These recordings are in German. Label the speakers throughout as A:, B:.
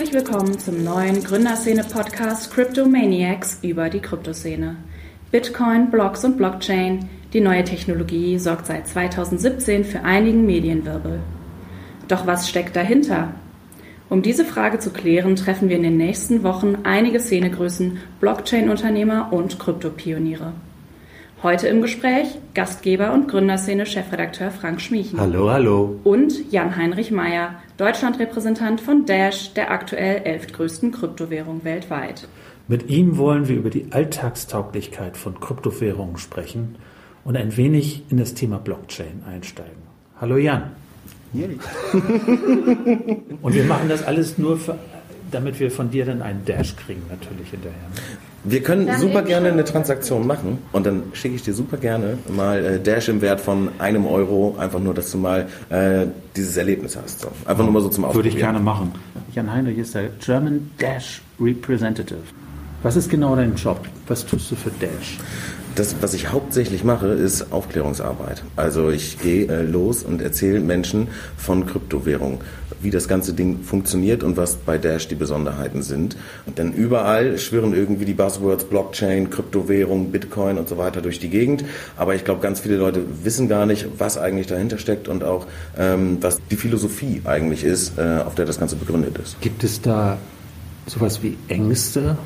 A: Herzlich willkommen zum neuen Gründerszene-Podcast Cryptomaniacs über die Kryptoszene. Bitcoin, Blocks und Blockchain, die neue Technologie sorgt seit 2017 für einigen Medienwirbel. Doch was steckt dahinter? Um diese Frage zu klären, treffen wir in den nächsten Wochen einige Szenegrößen, Blockchain-Unternehmer und Kryptopioniere. Heute im Gespräch Gastgeber und Gründerszene-Chefredakteur Frank Schmiechen.
B: Hallo, hallo.
A: Und Jan-Heinrich Meyer, Deutschlandrepräsentant von Dash, der aktuell elftgrößten Kryptowährung weltweit.
B: Mit ihm wollen wir über die Alltagstauglichkeit von Kryptowährungen sprechen und ein wenig in das Thema Blockchain einsteigen. Hallo Jan. und wir machen das alles nur, für, damit wir von dir dann einen Dash kriegen, natürlich hinterher.
C: Wir können dann super gerne eine Transaktion machen und dann schicke ich dir super gerne mal äh, Dash im Wert von einem Euro, einfach nur, dass du mal äh, dieses Erlebnis hast. So. Einfach nur mal so zum
B: Ausprobieren. Würde ich gerne machen. Jan Heinrich ist der German Dash Representative. Was ist genau dein Job? Was tust du für Dash?
C: Das, was ich hauptsächlich mache, ist Aufklärungsarbeit. Also ich gehe äh, los und erzähle Menschen von Kryptowährungen, wie das ganze Ding funktioniert und was bei Dash die Besonderheiten sind. Dann überall schwirren irgendwie die Buzzwords Blockchain, Kryptowährung, Bitcoin und so weiter durch die Gegend. Aber ich glaube, ganz viele Leute wissen gar nicht, was eigentlich dahinter steckt und auch, ähm, was die Philosophie eigentlich ist, äh, auf der das Ganze begründet ist.
B: Gibt es da sowas wie Ängste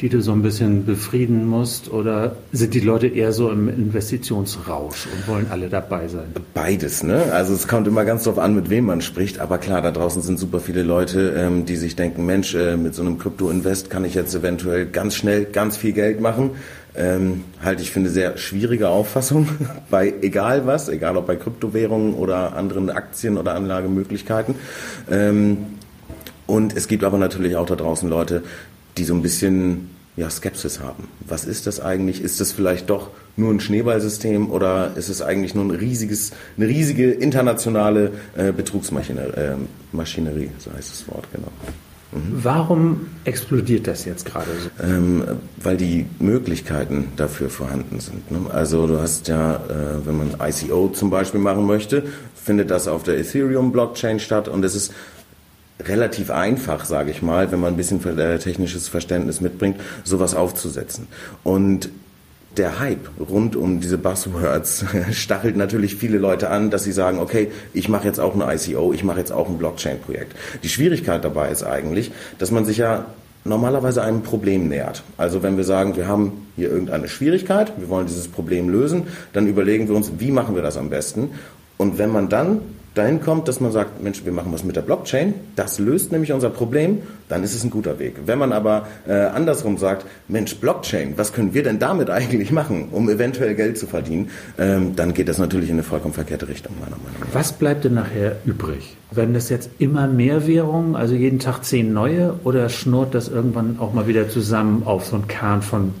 B: die du so ein bisschen befrieden musst? Oder sind die Leute eher so im Investitionsrausch und wollen alle dabei sein?
C: Beides, ne? Also es kommt immer ganz drauf an, mit wem man spricht. Aber klar, da draußen sind super viele Leute, ähm, die sich denken, Mensch, äh, mit so einem Krypto-Invest kann ich jetzt eventuell ganz schnell ganz viel Geld machen. Ähm, halte ich eine sehr schwierige Auffassung bei egal was, egal ob bei Kryptowährungen oder anderen Aktien oder Anlagemöglichkeiten. Ähm, und es gibt aber natürlich auch da draußen Leute, die so ein bisschen ja, Skepsis haben. Was ist das eigentlich? Ist das vielleicht doch nur ein Schneeballsystem oder ist es eigentlich nur ein riesiges, eine riesige internationale äh, Betrugsmaschinerie, äh, so heißt das Wort, genau.
B: Mhm. Warum explodiert das jetzt gerade so?
C: Ähm, weil die Möglichkeiten dafür vorhanden sind. Ne? Also du hast ja, äh, wenn man ICO zum Beispiel machen möchte, findet das auf der Ethereum-Blockchain statt und es ist relativ einfach, sage ich mal, wenn man ein bisschen äh, technisches Verständnis mitbringt, sowas aufzusetzen. Und der Hype rund um diese Buzzwords stachelt natürlich viele Leute an, dass sie sagen, okay, ich mache jetzt auch eine ICO, ich mache jetzt auch ein Blockchain-Projekt. Die Schwierigkeit dabei ist eigentlich, dass man sich ja normalerweise einem Problem nähert. Also wenn wir sagen, wir haben hier irgendeine Schwierigkeit, wir wollen dieses Problem lösen, dann überlegen wir uns, wie machen wir das am besten. Und wenn man dann dahin kommt, dass man sagt, Mensch, wir machen was mit der Blockchain, das löst nämlich unser Problem, dann ist es ein guter Weg. Wenn man aber äh, andersrum sagt, Mensch, Blockchain, was können wir denn damit eigentlich machen, um eventuell Geld zu verdienen, ähm, dann geht das natürlich in eine vollkommen verkehrte Richtung, meiner Meinung nach.
B: Was bleibt denn nachher übrig? Werden das jetzt immer mehr Währungen, also jeden Tag zehn neue, oder schnurrt das irgendwann auch mal wieder zusammen auf so einen Kern von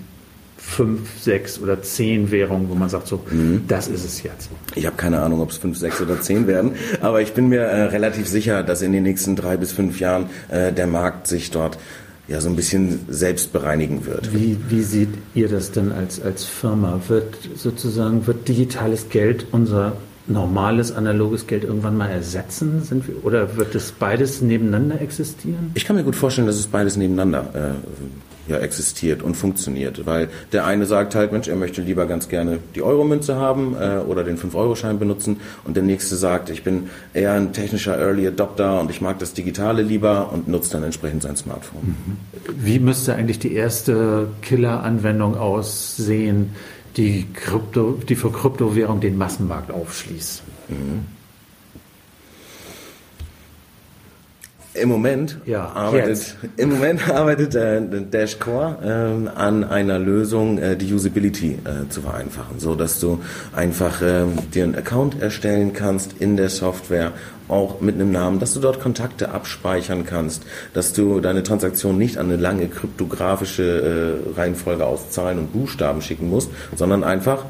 B: fünf, sechs oder zehn Währungen, wo man sagt, so, mhm. das ist es jetzt?
C: Ich habe keine Ahnung, ob es fünf, sechs oder zehn werden, aber ich bin mir äh, relativ sicher, dass in den nächsten drei bis fünf Jahren äh, der Markt sich dort ja so ein bisschen selbst bereinigen wird.
B: Wie, wie seht ihr das denn als, als Firma? Wird sozusagen, wird digitales Geld unser normales analoges Geld irgendwann mal ersetzen? Sind wir, oder wird es beides nebeneinander existieren?
C: Ich kann mir gut vorstellen, dass es beides nebeneinander äh, ja, existiert und funktioniert. Weil der eine sagt halt, Mensch, er möchte lieber ganz gerne die Euromünze haben äh, oder den 5-Euro-Schein benutzen und der nächste sagt, ich bin eher ein technischer Early Adopter und ich mag das Digitale lieber und nutzt dann entsprechend sein Smartphone. Mhm.
B: Wie müsste eigentlich die erste Killer-Anwendung aussehen, die, Krypto, die für Kryptowährung den Massenmarkt aufschließt? Mhm.
C: Im Moment ja, arbeitet, im Moment arbeitet äh, Dashcore äh, an einer Lösung, äh, die Usability äh, zu vereinfachen, so dass du einfach äh, dir einen Account erstellen kannst in der Software, auch mit einem Namen, dass du dort Kontakte abspeichern kannst, dass du deine Transaktion nicht an eine lange kryptografische äh, Reihenfolge aus Zahlen und Buchstaben schicken musst, sondern einfach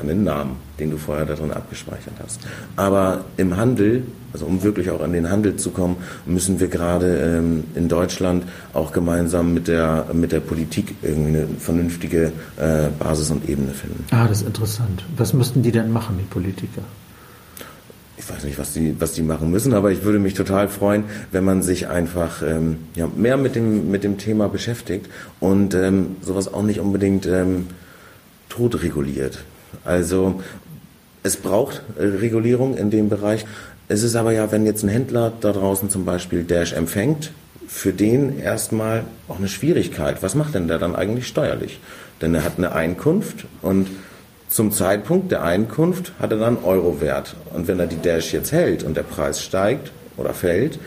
C: an den Namen, den du vorher darin abgespeichert hast. Aber im Handel, also um wirklich auch an den Handel zu kommen, müssen wir gerade ähm, in Deutschland auch gemeinsam mit der, mit der Politik irgendwie eine vernünftige äh, Basis und Ebene finden.
B: Ah, das ist interessant. Was müssten die denn machen, die Politiker?
C: Ich weiß nicht, was die, was die machen müssen, aber ich würde mich total freuen, wenn man sich einfach ähm, ja, mehr mit dem, mit dem Thema beschäftigt und ähm, sowas auch nicht unbedingt ähm, tot reguliert. Also es braucht äh, Regulierung in dem Bereich. Es ist aber ja, wenn jetzt ein Händler da draußen zum Beispiel Dash empfängt, für den erstmal auch eine Schwierigkeit. Was macht denn der dann eigentlich steuerlich? Denn er hat eine Einkunft und zum Zeitpunkt der Einkunft hat er dann Euro Wert. Und wenn er die Dash jetzt hält und der Preis steigt oder fällt,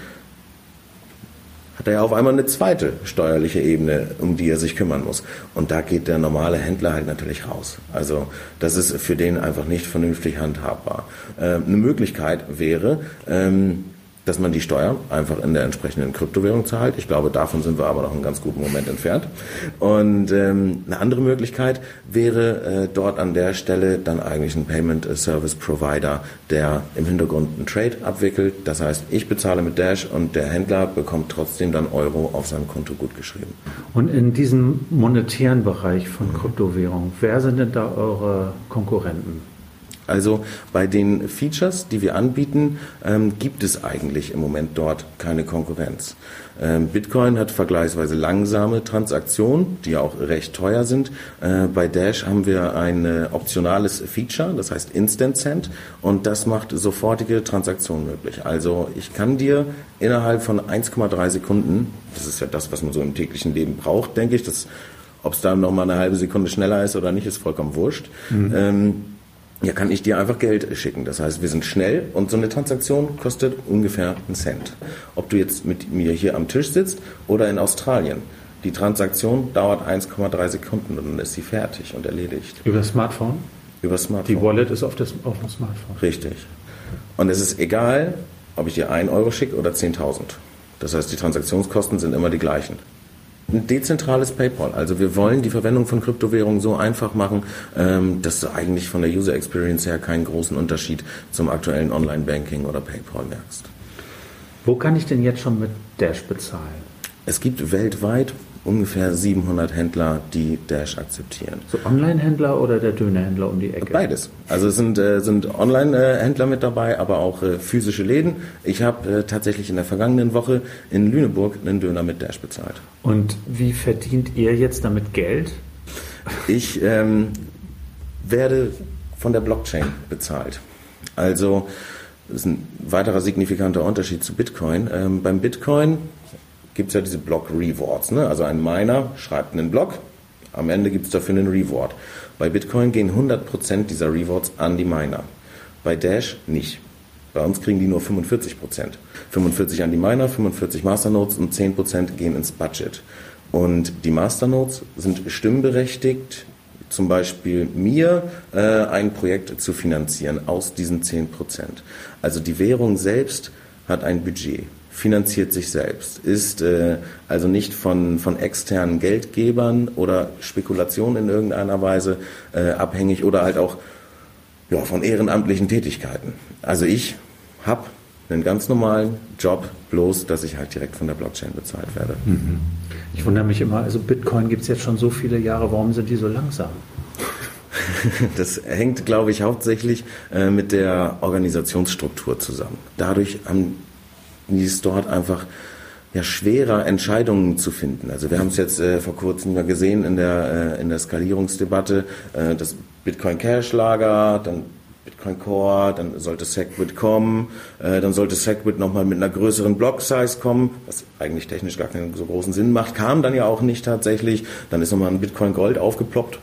C: hat er ja auf einmal eine zweite steuerliche Ebene, um die er sich kümmern muss. Und da geht der normale Händler halt natürlich raus. Also das ist für den einfach nicht vernünftig handhabbar. Ähm, eine Möglichkeit wäre, ähm, dass man die Steuer einfach in der entsprechenden Kryptowährung zahlt. Ich glaube, davon sind wir aber noch einen ganz guten Moment entfernt. Und ähm, eine andere Möglichkeit wäre äh, dort an der Stelle dann eigentlich ein Payment Service Provider, der im Hintergrund einen Trade abwickelt. Das heißt, ich bezahle mit Dash und der Händler bekommt trotzdem dann Euro auf seinem Konto gut geschrieben.
B: Und in diesem monetären Bereich von Kryptowährung, wer sind denn da eure Konkurrenten?
C: Also bei den Features, die wir anbieten, ähm, gibt es eigentlich im Moment dort keine Konkurrenz. Ähm, Bitcoin hat vergleichsweise langsame Transaktionen, die auch recht teuer sind. Äh, bei Dash haben wir ein äh, optionales Feature, das heißt Instant Send, und das macht sofortige Transaktionen möglich. Also ich kann dir innerhalb von 1,3 Sekunden, das ist ja das, was man so im täglichen Leben braucht, denke ich, ob es da noch mal eine halbe Sekunde schneller ist oder nicht, ist vollkommen wurscht. Mhm. Ähm, ja, kann ich dir einfach Geld schicken. Das heißt, wir sind schnell und so eine Transaktion kostet ungefähr einen Cent. Ob du jetzt mit mir hier am Tisch sitzt oder in Australien. Die Transaktion dauert 1,3 Sekunden und dann ist sie fertig und erledigt.
B: Über das Smartphone?
C: Über das Smartphone.
B: Die Wallet ist auf, das, auf dem Smartphone.
C: Richtig. Und es ist egal, ob ich dir 1 Euro schicke oder 10.000. Das heißt, die Transaktionskosten sind immer die gleichen ein dezentrales PayPal. Also wir wollen die Verwendung von Kryptowährungen so einfach machen, ähm, dass du eigentlich von der User Experience her keinen großen Unterschied zum aktuellen Online-Banking oder PayPal merkst.
B: Wo kann ich denn jetzt schon mit Dash bezahlen?
C: Es gibt weltweit ungefähr 700 Händler, die Dash akzeptieren.
B: So Online-Händler oder der Dönerhändler um die Ecke?
C: Beides. Also es sind, äh, sind Online-Händler mit dabei, aber auch äh, physische Läden. Ich habe äh, tatsächlich in der vergangenen Woche in Lüneburg einen Döner mit Dash bezahlt.
B: Und wie verdient ihr jetzt damit Geld?
C: Ich ähm, werde von der Blockchain bezahlt. Also das ist ein weiterer signifikanter Unterschied zu Bitcoin. Ähm, beim Bitcoin gibt es ja diese Block Rewards. Ne? Also ein Miner schreibt einen Block, am Ende gibt es dafür einen Reward. Bei Bitcoin gehen 100% dieser Rewards an die Miner. Bei Dash nicht. Bei uns kriegen die nur 45%. 45 an die Miner, 45 Masternodes und 10% gehen ins Budget. Und die Masternodes sind stimmberechtigt, zum Beispiel mir äh, ein Projekt zu finanzieren aus diesen 10%. Also die Währung selbst hat ein Budget finanziert sich selbst, ist äh, also nicht von, von externen Geldgebern oder Spekulationen in irgendeiner Weise äh, abhängig oder halt auch ja, von ehrenamtlichen Tätigkeiten. Also ich habe einen ganz normalen Job, bloß dass ich halt direkt von der Blockchain bezahlt werde. Mhm.
B: Ich wundere mich immer, also Bitcoin gibt es jetzt schon so viele Jahre, warum sind die so langsam?
C: Das hängt, glaube ich, hauptsächlich äh, mit der Organisationsstruktur zusammen. Dadurch haben es dort einfach ja, schwerer, Entscheidungen zu finden. Also wir haben es jetzt äh, vor kurzem ja gesehen in der, äh, in der Skalierungsdebatte, äh, das Bitcoin Cash Lager, dann Bitcoin Core, dann sollte Segwit kommen, äh, dann sollte Segwit nochmal mit einer größeren Block-Size kommen, was eigentlich technisch gar keinen so großen Sinn macht, kam dann ja auch nicht tatsächlich. Dann ist nochmal ein Bitcoin Gold aufgeploppt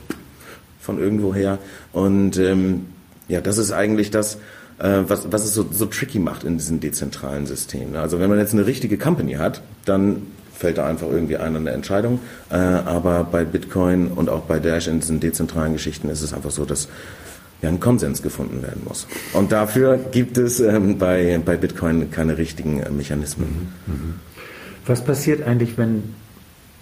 C: von irgendwoher. Und ähm, ja, das ist eigentlich das, äh, was, was es so, so tricky macht in diesen dezentralen Systemen. Also wenn man jetzt eine richtige Company hat, dann fällt da einfach irgendwie ein an der Entscheidung. Äh, aber bei Bitcoin und auch bei Dash in diesen dezentralen Geschichten ist es einfach so, dass ja ein Konsens gefunden werden muss. Und dafür gibt es ähm, bei, bei Bitcoin keine richtigen äh, Mechanismen.
B: Was passiert eigentlich, wenn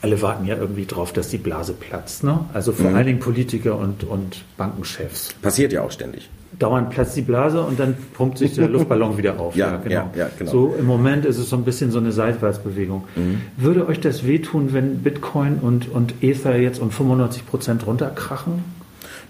B: alle warten ja irgendwie drauf, dass die Blase platzt, ne? Also vor mhm. allen Dingen Politiker und, und Bankenchefs.
C: Passiert ja auch ständig
B: dauernd platzt die Blase und dann pumpt sich der Luftballon wieder auf.
C: Ja, ja, genau. Ja, ja, genau.
B: So im Moment ist es so ein bisschen so eine Seitwärtsbewegung. Mhm. Würde euch das wehtun, wenn Bitcoin und, und Ether jetzt um 95 Prozent runterkrachen?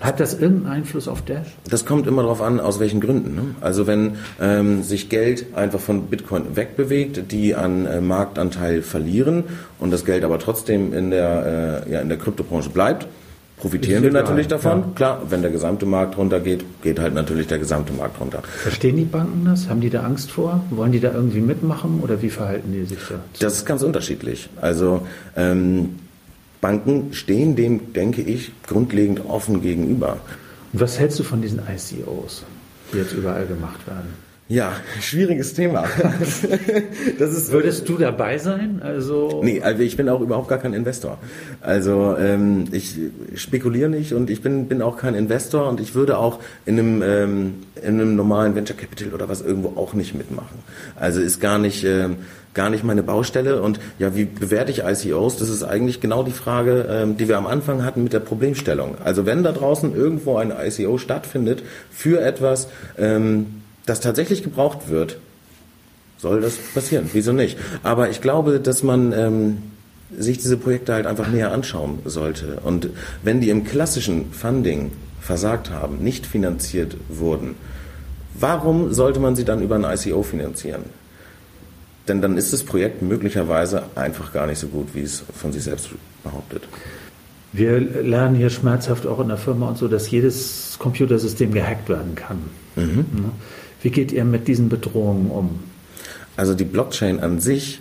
B: Hat das irgendeinen Einfluss auf Dash?
C: Das kommt immer darauf an, aus welchen Gründen. Ne? Also wenn ähm, sich Geld einfach von Bitcoin wegbewegt, die an äh, Marktanteil verlieren und das Geld aber trotzdem in der, äh, ja, in der Kryptobranche bleibt, profitieren wir natürlich davon. Ja. Klar, wenn der gesamte Markt runtergeht, geht halt natürlich der gesamte Markt runter.
B: Verstehen die Banken das? Haben die da Angst vor? Wollen die da irgendwie mitmachen oder wie verhalten die sich da?
C: Das ist ganz unterschiedlich. Also ähm, Banken stehen dem, denke ich, grundlegend offen gegenüber.
B: Und was hältst du von diesen ICOs, die jetzt überall gemacht werden?
C: Ja, schwieriges Thema.
B: das ist, Würdest du dabei sein? Also
C: nee, also ich bin auch überhaupt gar kein Investor. Also ähm, ich spekuliere nicht und ich bin, bin auch kein Investor und ich würde auch in einem, ähm, in einem normalen Venture Capital oder was irgendwo auch nicht mitmachen. Also ist gar nicht, ähm, gar nicht meine Baustelle. Und ja, wie bewerte ich ICOs? Das ist eigentlich genau die Frage, ähm, die wir am Anfang hatten mit der Problemstellung. Also wenn da draußen irgendwo ein ICO stattfindet für etwas, ähm, das tatsächlich gebraucht wird, soll das passieren. Wieso nicht? Aber ich glaube, dass man ähm, sich diese Projekte halt einfach näher anschauen sollte. Und wenn die im klassischen Funding versagt haben, nicht finanziert wurden, warum sollte man sie dann über ein ICO finanzieren? Denn dann ist das Projekt möglicherweise einfach gar nicht so gut, wie es von sich selbst behauptet.
B: Wir lernen hier schmerzhaft auch in der Firma und so, dass jedes Computersystem gehackt werden kann. Mhm. Wie geht ihr mit diesen Bedrohungen um?
C: Also die Blockchain an sich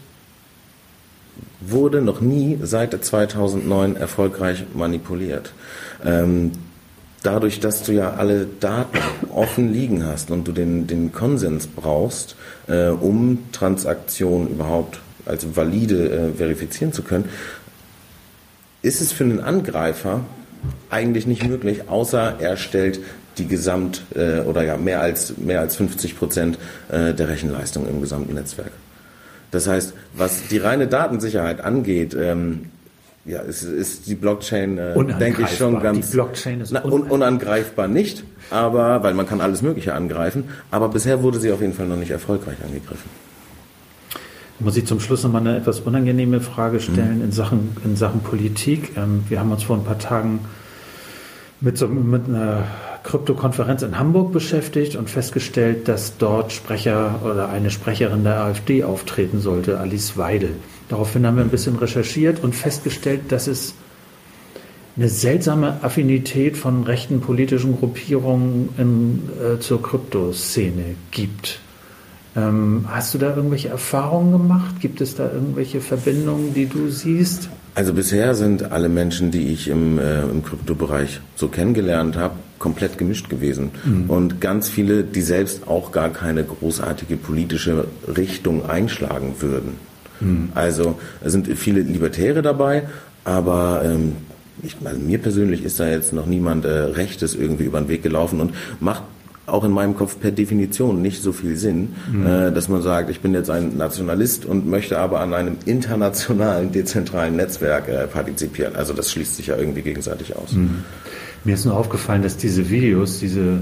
C: wurde noch nie seit 2009 erfolgreich manipuliert. Ähm, dadurch, dass du ja alle Daten offen liegen hast und du den, den Konsens brauchst, äh, um Transaktionen überhaupt als valide äh, verifizieren zu können, ist es für einen Angreifer eigentlich nicht möglich, außer er stellt die Gesamt- äh, oder ja mehr als, mehr als 50 Prozent äh, der Rechenleistung im gesamten Netzwerk. Das heißt, was die reine Datensicherheit angeht, ähm, ja, ist, ist die Blockchain, äh, denke ich, schon ganz.
B: Die Blockchain ist
C: na, un unangreifbar nicht, aber, weil man kann alles Mögliche angreifen, aber bisher wurde sie auf jeden Fall noch nicht erfolgreich angegriffen.
B: Muss ich zum Schluss nochmal eine etwas unangenehme Frage stellen mhm. in, Sachen, in Sachen Politik. Ähm, wir haben uns vor ein paar Tagen mit, so, mit einer Krypto-Konferenz in Hamburg beschäftigt und festgestellt, dass dort Sprecher oder eine Sprecherin der AfD auftreten sollte, Alice Weidel. Daraufhin haben wir ein bisschen recherchiert und festgestellt, dass es eine seltsame Affinität von rechten politischen Gruppierungen in, äh, zur Kryptoszene gibt. Ähm, hast du da irgendwelche Erfahrungen gemacht? Gibt es da irgendwelche Verbindungen, die du siehst?
C: Also bisher sind alle Menschen, die ich im, äh, im Kryptobereich so kennengelernt habe, komplett gemischt gewesen. Mhm. Und ganz viele, die selbst auch gar keine großartige politische Richtung einschlagen würden. Mhm. Also es sind viele Libertäre dabei, aber ähm, ich, also mir persönlich ist da jetzt noch niemand äh, Rechtes irgendwie über den Weg gelaufen und macht auch in meinem Kopf per Definition nicht so viel Sinn, mhm. äh, dass man sagt, ich bin jetzt ein Nationalist und möchte aber an einem internationalen, dezentralen Netzwerk äh, partizipieren. Also das schließt sich ja irgendwie gegenseitig aus. Mhm.
B: Mir ist nur aufgefallen, dass diese Videos, diese,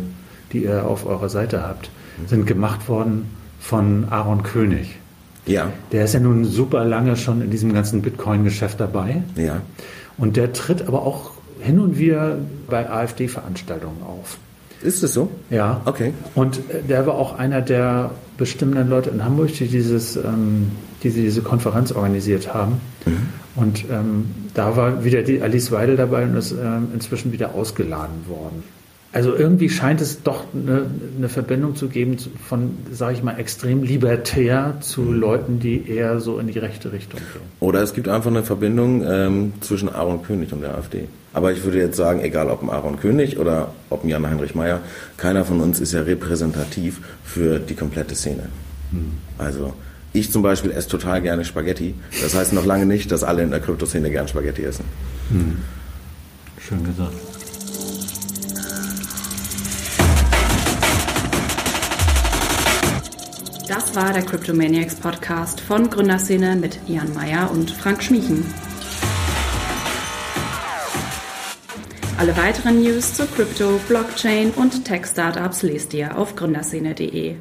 B: die ihr auf eurer Seite habt, mhm. sind gemacht worden von Aaron König.
C: Ja.
B: Der ist ja nun super lange schon in diesem ganzen Bitcoin-Geschäft dabei.
C: Ja.
B: Und der tritt aber auch hin und wieder bei AfD-Veranstaltungen auf.
C: Ist es so?
B: Ja.
C: Okay.
B: Und äh, der war auch einer der bestimmenden Leute in Hamburg, die dieses, ähm, die diese Konferenz organisiert haben. Mhm. Und ähm, da war wieder die Alice Weidel dabei und ist ähm, inzwischen wieder ausgeladen worden. Also irgendwie scheint es doch eine, eine Verbindung zu geben von, sage ich mal, extrem libertär zu mhm. Leuten, die eher so in die rechte Richtung gehen.
C: Oder es gibt einfach eine Verbindung ähm, zwischen Aaron König und der AfD. Aber ich würde jetzt sagen, egal ob ein Aaron König oder ob ein Jan-Heinrich Meyer, keiner von uns ist ja repräsentativ für die komplette Szene. Mhm. Also ich zum Beispiel esse total gerne Spaghetti. Das heißt noch lange nicht, dass alle in der Kryptoszene gern Spaghetti essen. Mhm.
B: Schön gesagt.
A: Das war der Cryptomaniacs Podcast von Gründerszene mit Jan Meyer und Frank Schmiechen. Alle weiteren News zu Krypto, Blockchain und Tech-Startups lest ihr auf gründerszene.de.